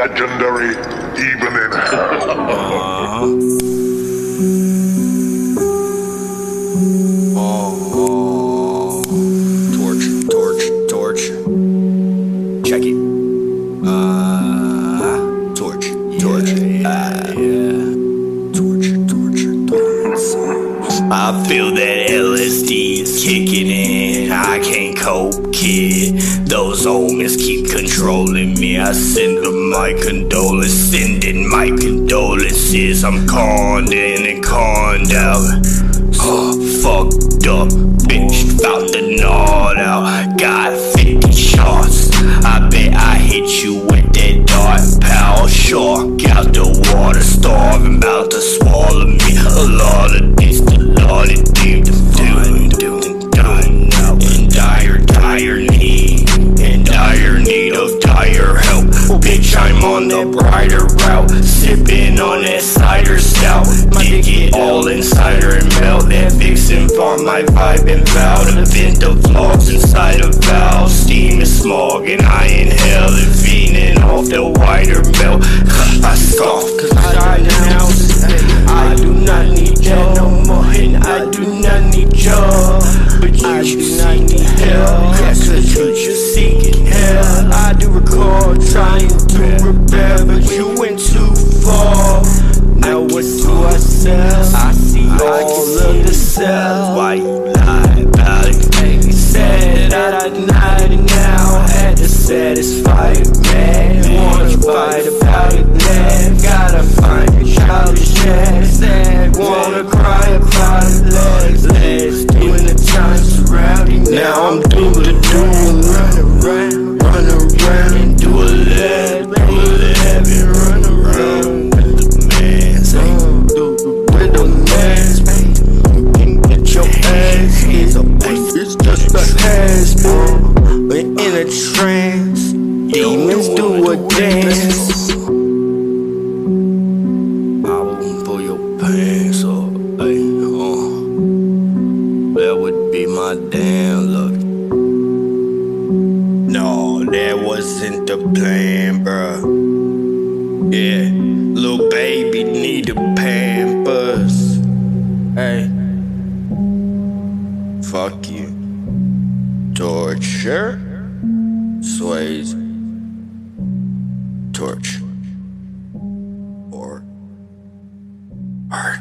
legendary even in hell. I feel that LSD is kicking in. I can't cope, kid. Those omens keep controlling me. I send them my condolences, sending my condolences. I'm conned in and conned out. Oh, fucked up, bitch, found the nod out. Got I'm on the brighter route, sipping on that cider stout. Dig it all inside her and melt that vixen for my vibe and vow to vent the vlogs inside a valve. Steam is smog and I inhale it, fiending off the wider belt. I scoff cause I died now. I do not need that no more, and I do not need y'all. But you do not need hell, yeah, cause you Why you lie about it? Me sad that I denied it now. Had to satisfy it, Damn, look. No, that wasn't the plan, bruh. Yeah, little baby need a pampers. Hey, fuck you. Torture? Sways. Torch. Or art.